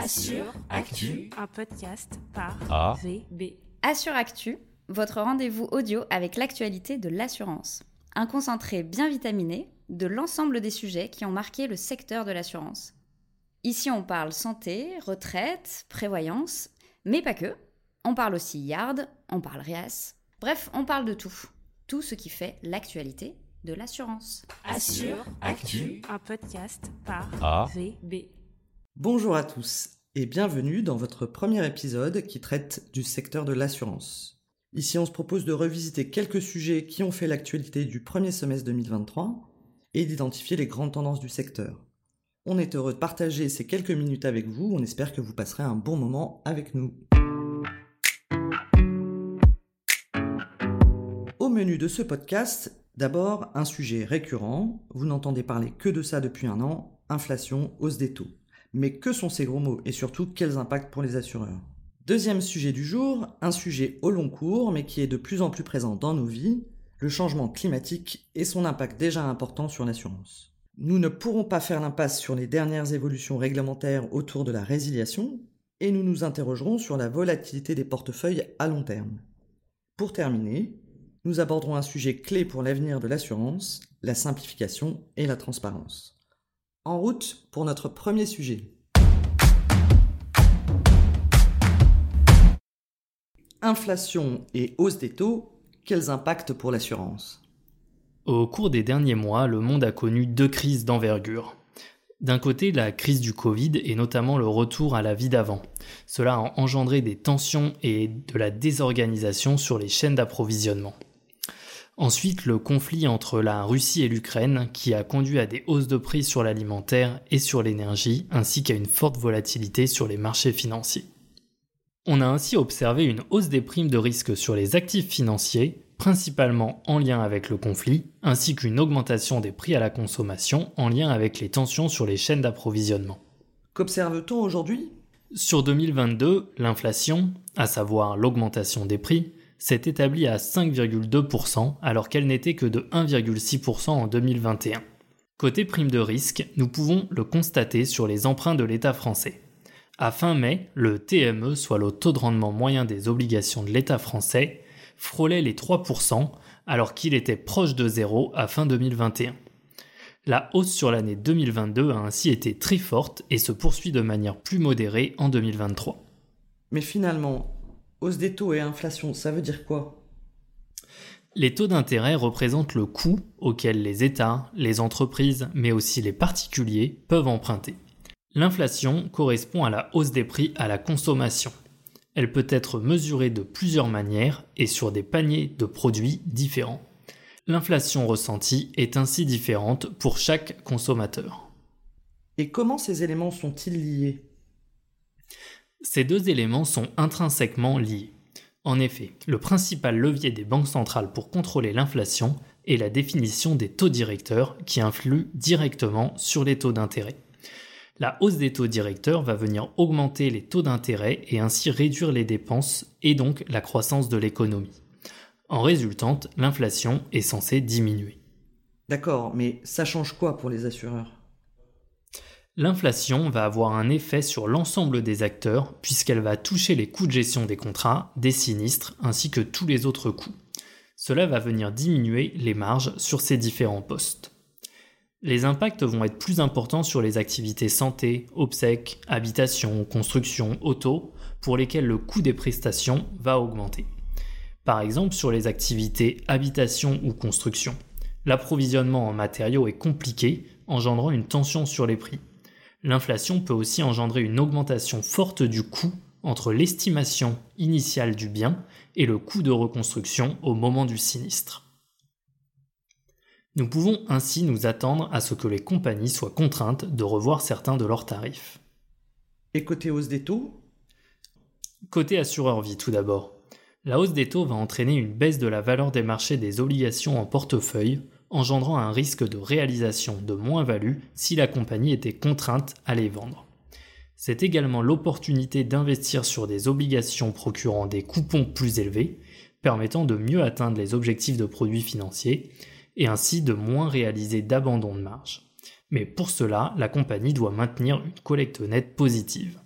Assure Actu, un podcast par A. VB. Assure Actu, votre rendez-vous audio avec l'actualité de l'assurance. Un concentré bien vitaminé de l'ensemble des sujets qui ont marqué le secteur de l'assurance. Ici, on parle santé, retraite, prévoyance, mais pas que. On parle aussi yard, on parle RIAS. Bref, on parle de tout. Tout ce qui fait l'actualité de l'assurance. Assure Actu, un podcast par A. Bonjour à tous et bienvenue dans votre premier épisode qui traite du secteur de l'assurance. Ici, on se propose de revisiter quelques sujets qui ont fait l'actualité du premier semestre 2023 et d'identifier les grandes tendances du secteur. On est heureux de partager ces quelques minutes avec vous, on espère que vous passerez un bon moment avec nous. Au menu de ce podcast, d'abord un sujet récurrent, vous n'entendez parler que de ça depuis un an, inflation, hausse des taux. Mais que sont ces gros mots? Et surtout quels impacts pour les assureurs? Deuxième sujet du jour, un sujet au long cours mais qui est de plus en plus présent dans nos vies, le changement climatique et son impact déjà important sur l'assurance. Nous ne pourrons pas faire l'impasse sur les dernières évolutions réglementaires autour de la résiliation et nous nous interrogerons sur la volatilité des portefeuilles à long terme. Pour terminer, nous aborderons un sujet clé pour l'avenir de l'assurance, la simplification et la transparence. En route pour notre premier sujet. Inflation et hausse des taux, quels impacts pour l'assurance? Au cours des derniers mois, le monde a connu deux crises d'envergure. D'un côté, la crise du Covid et notamment le retour à la vie d'avant. Cela a engendré des tensions et de la désorganisation sur les chaînes d'approvisionnement. Ensuite, le conflit entre la Russie et l'Ukraine qui a conduit à des hausses de prix sur l'alimentaire et sur l'énergie, ainsi qu'à une forte volatilité sur les marchés financiers. On a ainsi observé une hausse des primes de risque sur les actifs financiers, principalement en lien avec le conflit, ainsi qu'une augmentation des prix à la consommation en lien avec les tensions sur les chaînes d'approvisionnement. Qu'observe-t-on aujourd'hui? Sur 2022, l'inflation, à savoir l'augmentation des prix, s'est établie à 5,2% alors qu'elle n'était que de 1,6% en 2021. Côté prime de risque, nous pouvons le constater sur les emprunts de l'État français. À fin mai, le TME, soit le taux de rendement moyen des obligations de l'État français, frôlait les 3% alors qu'il était proche de zéro à fin 2021. La hausse sur l'année 2022 a ainsi été très forte et se poursuit de manière plus modérée en 2023. Mais finalement, hausse des taux et inflation, ça veut dire quoi? Les taux d'intérêt représentent le coût auquel les États, les entreprises, mais aussi les particuliers peuvent emprunter. L'inflation correspond à la hausse des prix à la consommation. Elle peut être mesurée de plusieurs manières et sur des paniers de produits différents. L'inflation ressentie est ainsi différente pour chaque consommateur. Et comment ces éléments sont-ils liés? Ces deux éléments sont intrinsèquement liés. En effet, le principal levier des banques centrales pour contrôler l'inflation est la définition des taux directeurs qui influent directement sur les taux d'intérêt. La hausse des taux directeurs va venir augmenter les taux d'intérêt et ainsi réduire les dépenses et donc la croissance de l'économie. En résultante, l'inflation est censée diminuer. D'accord, mais ça change quoi pour les assureurs? L'inflation va avoir un effet sur l'ensemble des acteurs puisqu'elle va toucher les coûts de gestion des contrats, des sinistres ainsi que tous les autres coûts. Cela va venir diminuer les marges sur ces différents postes. Les impacts vont être plus importants sur les activités santé, obsèques, habitation, construction, auto, pour lesquelles le coût des prestations va augmenter. Par exemple, sur les activités habitation ou construction, l'approvisionnement en matériaux est compliqué, engendrant une tension sur les prix. L'inflation peut aussi engendrer une augmentation forte du coût entre l'estimation initiale du bien et le coût de reconstruction au moment du sinistre. Nous pouvons ainsi nous attendre à ce que les compagnies soient contraintes de revoir certains de leurs tarifs. Et côté hausse des taux? Côté assureur vie tout d'abord. La hausse des taux va entraîner une baisse de la valeur des marchés des obligations en portefeuille, engendrant un risque de réalisation de moins-value si la compagnie était contrainte à les vendre. C'est également l'opportunité d'investir sur des obligations procurant des coupons plus élevés, permettant de mieux atteindre les objectifs de produits financiers, et ainsi de moins réaliser d'abandon de marge. Mais pour cela, la compagnie doit maintenir une collecte nette positive.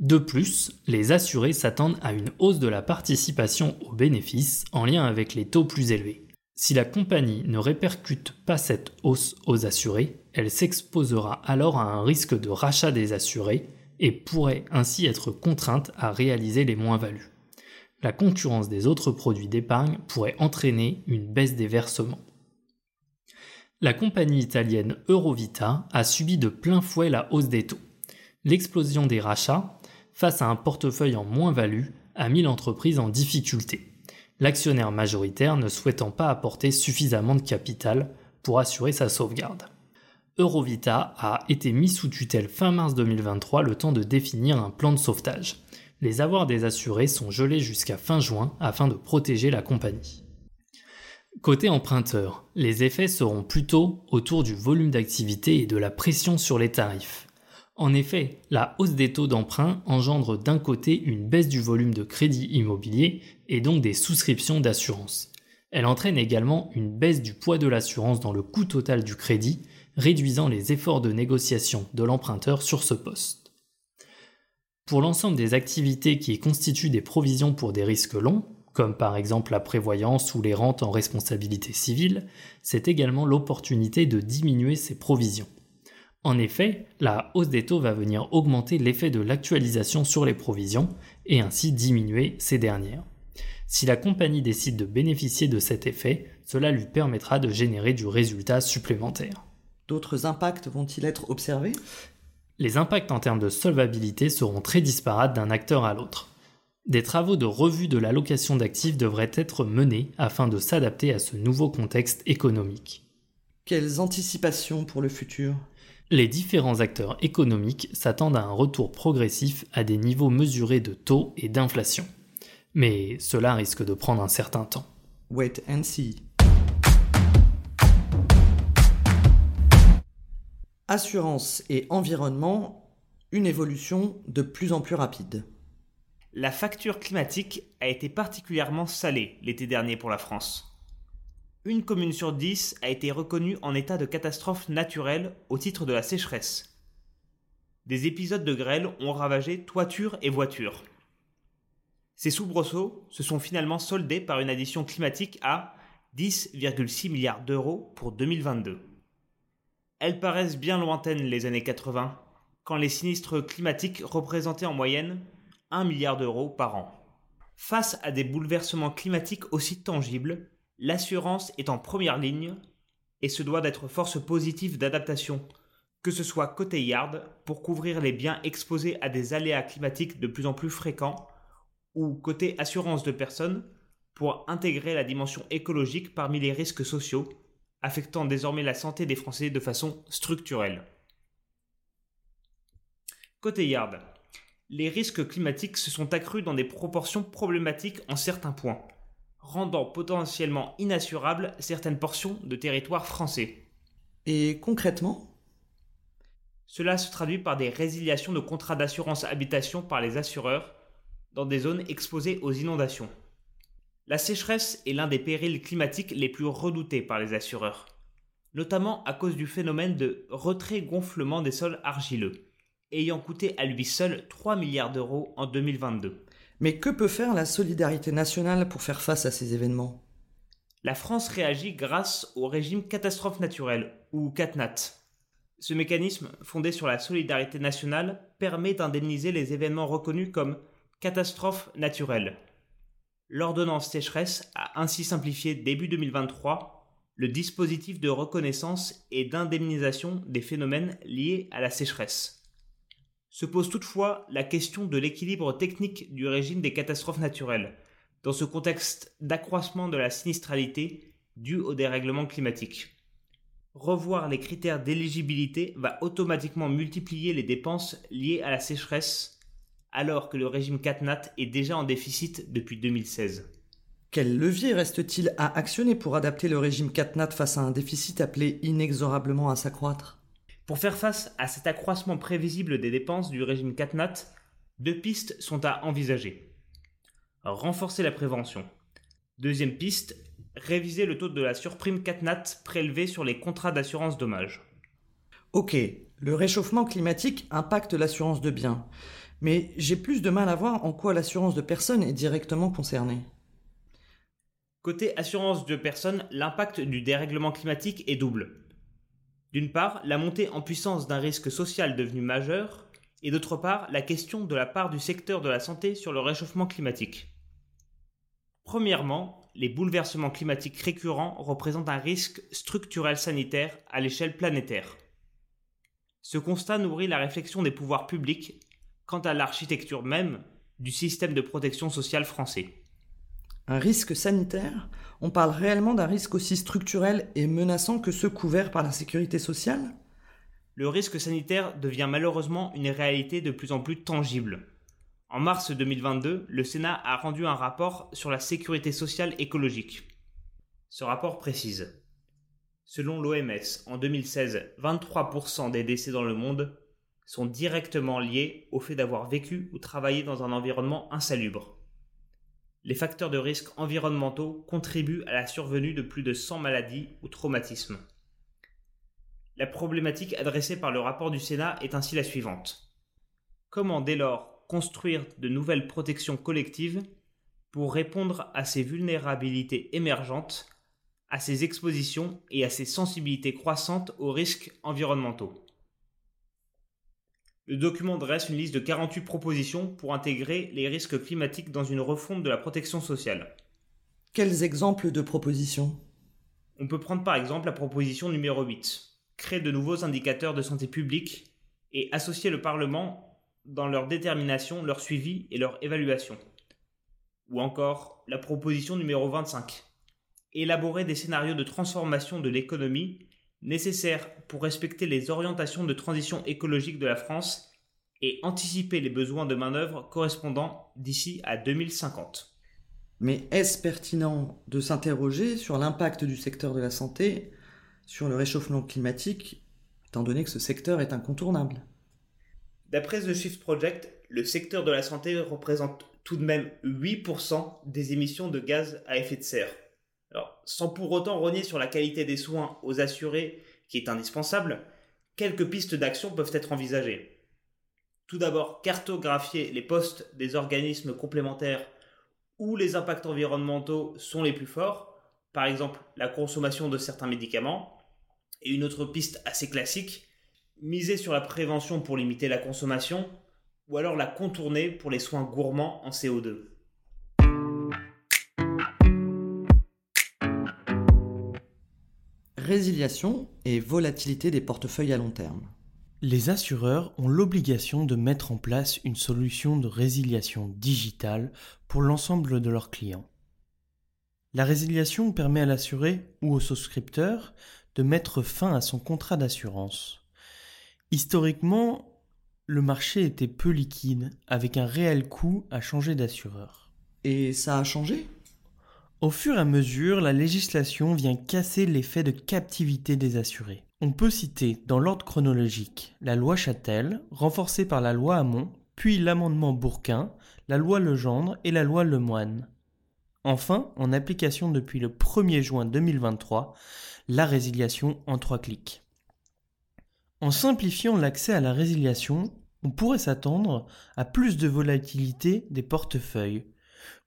De plus, les assurés s'attendent à une hausse de la participation aux bénéfices en lien avec les taux plus élevés. Si la compagnie ne répercute pas cette hausse aux assurés, elle s'exposera alors à un risque de rachat des assurés et pourrait ainsi être contrainte à réaliser les moins-values. La concurrence des autres produits d'épargne pourrait entraîner une baisse des versements. La compagnie italienne Eurovita a subi de plein fouet la hausse des taux. L'explosion des rachats, face à un portefeuille en moins-value, a mis l'entreprise en difficulté, l'actionnaire majoritaire ne souhaitant pas apporter suffisamment de capital pour assurer sa sauvegarde. Eurovita a été mis sous tutelle fin mars 2023 le temps de définir un plan de sauvetage. Les avoirs des assurés sont gelés jusqu'à fin juin afin de protéger la compagnie. Côté emprunteur, les effets seront plutôt autour du volume d'activité et de la pression sur les tarifs. En effet, la hausse des taux d'emprunt engendre d'un côté une baisse du volume de crédit immobilier et donc des souscriptions d'assurance. Elle entraîne également une baisse du poids de l'assurance dans le coût total du crédit réduisant les efforts de négociation de l'emprunteur sur ce poste. Pour l'ensemble des activités qui constituent des provisions pour des risques longs, comme par exemple la prévoyance ou les rentes en responsabilité civile, c'est également l'opportunité de diminuer ces provisions. En effet, la hausse des taux va venir augmenter l'effet de l'actualisation sur les provisions et ainsi diminuer ces dernières. Si la compagnie décide de bénéficier de cet effet, cela lui permettra de générer du résultat supplémentaire. D'autres impacts vont-ils être observés? Les impacts en termes de solvabilité seront très disparates d'un acteur à l'autre. Des travaux de revue de l'allocation d'actifs devraient être menés afin de s'adapter à ce nouveau contexte économique. Quelles anticipations pour le futur? Les différents acteurs économiques s'attendent à un retour progressif à des niveaux mesurés de taux et d'inflation. Mais cela risque de prendre un certain temps. Wait and see. Assurance et environnement, une évolution de plus en plus rapide. La facture climatique a été particulièrement salée l'été dernier pour la France. Une commune sur dix a été reconnue en état de catastrophe naturelle au titre de la sécheresse. Des épisodes de grêle ont ravagé toitures et voitures. Ces soubresauts se sont finalement soldés par une addition climatique à 10,6 milliards d'euros pour 2022. Elles paraissent bien lointaines les années 80, quand les sinistres climatiques représentaient en moyenne 1 milliard d'euros par an. Face à des bouleversements climatiques aussi tangibles, l'assurance est en première ligne et se doit d'être force positive d'adaptation, que ce soit côté yard pour couvrir les biens exposés à des aléas climatiques de plus en plus fréquents, ou côté assurance de personnes pour intégrer la dimension écologique parmi les risques sociaux affectant désormais la santé des Français de façon structurelle. Côté Yard, les risques climatiques se sont accrus dans des proportions problématiques en certains points, rendant potentiellement inassurables certaines portions de territoire français. Et concrètement? Cela se traduit par des résiliations de contrats d'assurance habitation par les assureurs dans des zones exposées aux inondations. La sécheresse est l'un des périls climatiques les plus redoutés par les assureurs, notamment à cause du phénomène de retrait-gonflement des sols argileux, ayant coûté à lui seul 3 milliards d'euros en 2022. Mais que peut faire la solidarité nationale pour faire face à ces événements? La France réagit grâce au régime catastrophe naturelle, ou CatNat. Ce mécanisme, fondé sur la solidarité nationale, permet d'indemniser les événements reconnus comme catastrophes naturelles, L'ordonnance sécheresse a ainsi simplifié début 2023 le dispositif de reconnaissance et d'indemnisation des phénomènes liés à la sécheresse. Se pose toutefois la question de l'équilibre technique du régime des catastrophes naturelles, dans ce contexte d'accroissement de la sinistralité due au dérèglement climatique. Revoir les critères d'éligibilité va automatiquement multiplier les dépenses liées à la sécheresse alors que le régime CatNat est déjà en déficit depuis 2016. Quel levier reste-t-il à actionner pour adapter le régime CatNat face à un déficit appelé inexorablement à s'accroître? Pour faire face à cet accroissement prévisible des dépenses du régime CatNat, deux pistes sont à envisager. Renforcer la prévention. Deuxième piste, réviser le taux de la surprime CatNat prélevée sur les contrats d'assurance dommage. Ok, Le réchauffement climatique impacte l'assurance de biens, mais j'ai plus de mal à voir en quoi l'assurance de personnes est directement concernée. Côté assurance de personnes, l'impact du dérèglement climatique est double. D'une part, la montée en puissance d'un risque social devenu majeur, et d'autre part, la question de la part du secteur de la santé sur le réchauffement climatique. Premièrement, les bouleversements climatiques récurrents représentent un risque structurel sanitaire à l'échelle planétaire. Ce constat nourrit la réflexion des pouvoirs publics quant à l'architecture même du système de protection sociale français. Un risque sanitaire On parle réellement d'un risque aussi structurel et menaçant que ceux couverts par la sécurité sociale? Le risque sanitaire devient malheureusement une réalité de plus en plus tangible. En mars 2022, le Sénat a rendu un rapport sur la sécurité sociale écologique. Ce rapport précise Selon l'OMS, en 2016, 23% des décès dans le monde sont directement liés au fait d'avoir vécu ou travaillé dans un environnement insalubre les facteurs de risque environnementaux contribuent à la survenue de plus de 100 maladies ou traumatismes. La problématique adressée par le rapport du Sénat est ainsi la suivante. Comment dès lors construire de nouvelles protections collectives pour répondre à ces vulnérabilités émergentes, à ces expositions et à ces sensibilités croissantes aux risques environnementaux? Le document dresse une liste de 48 propositions pour intégrer les risques climatiques dans une refonte de la protection sociale. Quels exemples de propositions? On peut prendre par exemple la proposition numéro 8, créer de nouveaux indicateurs de santé publique et associer le Parlement dans leur détermination, leur suivi et leur évaluation. Ou encore la proposition numéro 25, élaborer des scénarios de transformation de l'économie nécessaires pour respecter les orientations de transition écologique de la France et anticiper les besoins de main-d'œuvre correspondants d'ici à 2050. Mais est-ce pertinent de s'interroger sur l'impact du secteur de la santé sur le réchauffement climatique, étant donné que ce secteur est incontournable? D'après The Shift Project, le secteur de la santé représente tout de même 8% des émissions de gaz à effet de serre sans pour autant rogner sur la qualité des soins aux assurés, qui est indispensable, quelques pistes d'action peuvent être envisagées. Tout d'abord, cartographier les postes des organismes complémentaires où les impacts environnementaux sont les plus forts, par exemple la consommation de certains médicaments. Et une autre piste assez classique, miser sur la prévention pour limiter la consommation, ou alors la contourner pour les soins gourmands en CO2. Résiliation et volatilité des portefeuilles à long terme. Les assureurs ont l'obligation de mettre en place une solution de résiliation digitale pour l'ensemble de leurs clients. La résiliation permet à l'assuré ou au souscripteur de mettre fin à son contrat d'assurance. Historiquement, le marché était peu liquide, avec un réel coût à changer d'assureur. Et ça a changé? Au fur et à mesure, la législation vient casser l'effet de captivité des assurés. On peut citer, dans l'ordre chronologique, la loi Châtel, renforcée par la loi Hamon, puis l'amendement Bourquin, la loi Legendre et la loi Lemoine. Enfin, en application depuis le 1er juin 2023, la résiliation en trois clics. En simplifiant l'accès à la résiliation, on pourrait s'attendre à plus de volatilité des portefeuilles,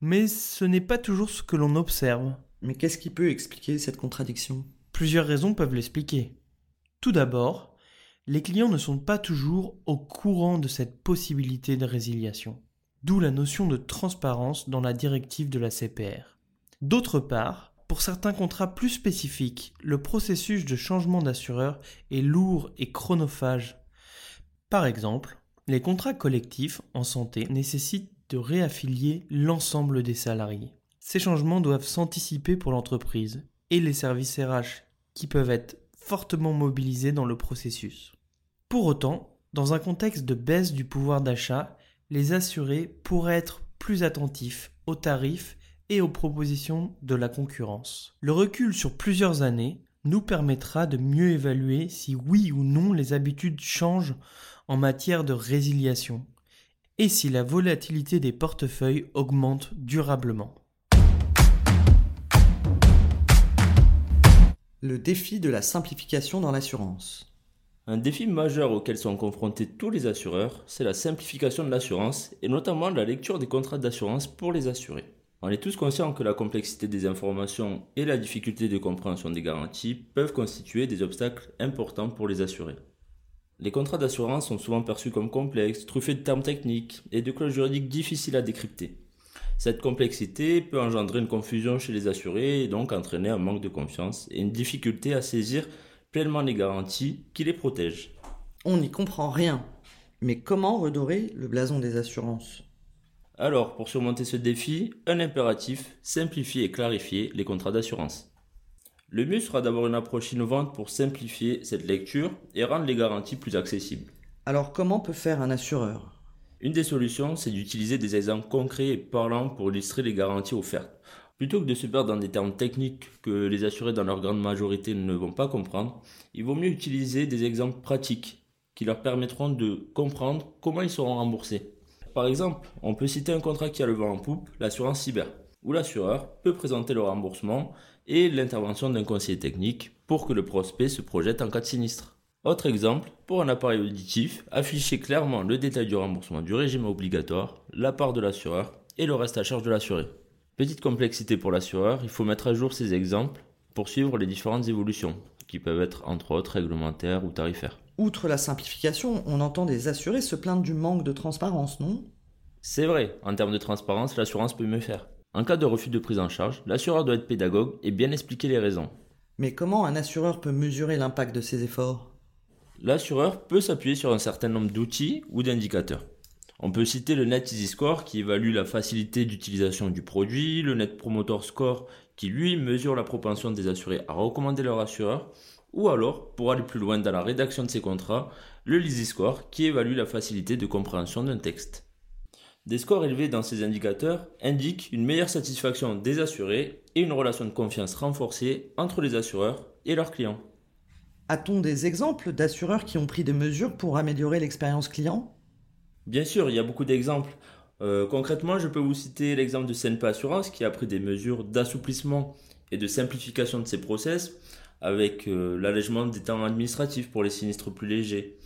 mais ce n'est pas toujours ce que l'on observe. Mais qu'est-ce qui peut expliquer cette contradiction? Plusieurs raisons peuvent l'expliquer. Tout d'abord, les clients ne sont pas toujours au courant de cette possibilité de résiliation, d'où la notion de transparence dans la directive de la CPR. D'autre part, pour certains contrats plus spécifiques, le processus de changement d'assureur est lourd et chronophage. Par exemple, les contrats collectifs en santé nécessitent de réaffilier l'ensemble des salariés. Ces changements doivent s'anticiper pour l'entreprise et les services RH qui peuvent être fortement mobilisés dans le processus. Pour autant, dans un contexte de baisse du pouvoir d'achat, les assurés pourraient être plus attentifs aux tarifs et aux propositions de la concurrence. Le recul sur plusieurs années nous permettra de mieux évaluer si oui ou non les habitudes changent en matière de résiliation et si la volatilité des portefeuilles augmente durablement. Le défi de la simplification dans l'assurance. Un défi majeur auquel sont confrontés tous les assureurs, c'est la simplification de l'assurance et notamment la lecture des contrats d'assurance pour les assurés. On est tous conscients que la complexité des informations et la difficulté de compréhension des garanties peuvent constituer des obstacles importants pour les assurés. Les contrats d'assurance sont souvent perçus comme complexes, truffés de termes techniques et de clauses juridiques difficiles à décrypter. Cette complexité peut engendrer une confusion chez les assurés et donc entraîner un manque de confiance et une difficulté à saisir pleinement les garanties qui les protègent. On n'y comprend rien. Mais comment redorer le blason des assurances? Alors, pour surmonter ce défi, un impératif, simplifier et clarifier les contrats d'assurance. Le mieux sera d'avoir une approche innovante pour simplifier cette lecture et rendre les garanties plus accessibles. Alors comment peut faire un assureur? Une des solutions, c'est d'utiliser des exemples concrets et parlants pour illustrer les garanties offertes. Plutôt que de se perdre dans des termes techniques que les assurés dans leur grande majorité ne vont pas comprendre, il vaut mieux utiliser des exemples pratiques qui leur permettront de comprendre comment ils seront remboursés. Par exemple, on peut citer un contrat qui a le vent en poupe, l'assurance cyber, où l'assureur peut présenter le remboursement et l'intervention d'un conseiller technique pour que le prospect se projette en cas de sinistre. Autre exemple, pour un appareil auditif, afficher clairement le détail du remboursement du régime obligatoire, la part de l'assureur et le reste à charge de l'assuré. Petite complexité pour l'assureur, il faut mettre à jour ces exemples pour suivre les différentes évolutions, qui peuvent être entre autres réglementaires ou tarifaires. Outre la simplification, on entend des assurés se plaindre du manque de transparence, non? C'est vrai, en termes de transparence, l'assurance peut mieux faire. En cas de refus de prise en charge, l'assureur doit être pédagogue et bien expliquer les raisons. Mais comment un assureur peut mesurer l'impact de ses efforts? L'assureur peut s'appuyer sur un certain nombre d'outils ou d'indicateurs. On peut citer le Net Easy Score qui évalue la facilité d'utilisation du produit, le Net Promoter Score qui lui mesure la propension des assurés à recommander leur assureur, ou alors, pour aller plus loin dans la rédaction de ces contrats, le Leasy Score qui évalue la facilité de compréhension d'un texte. Des scores élevés dans ces indicateurs indiquent une meilleure satisfaction des assurés et une relation de confiance renforcée entre les assureurs et leurs clients. A-t-on des exemples d'assureurs qui ont pris des mesures pour améliorer l'expérience client? Bien sûr, il y a beaucoup d'exemples. Euh, concrètement, je peux vous citer l'exemple de CNP Assurance qui a pris des mesures d'assouplissement et de simplification de ses process avec euh, l'allègement des temps administratifs pour les sinistres plus légers.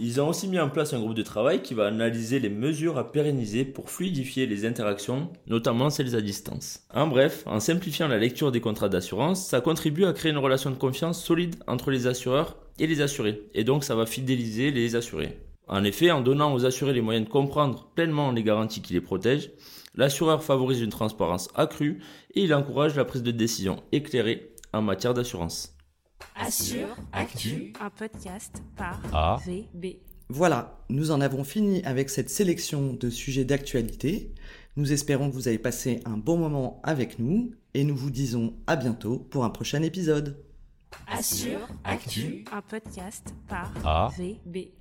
Ils ont aussi mis en place un groupe de travail qui va analyser les mesures à pérenniser pour fluidifier les interactions, notamment celles à distance. En bref, en simplifiant la lecture des contrats d'assurance, ça contribue à créer une relation de confiance solide entre les assureurs et les assurés, et donc ça va fidéliser les assurés. En effet, en donnant aux assurés les moyens de comprendre pleinement les garanties qui les protègent, l'assureur favorise une transparence accrue et il encourage la prise de décision éclairée en matière d'assurance. Assure, Actu, un podcast par A. VB. Voilà, nous en avons fini avec cette sélection de sujets d'actualité. Nous espérons que vous avez passé un bon moment avec nous et nous vous disons à bientôt pour un prochain épisode. Assure, Actu, un podcast par A. VB.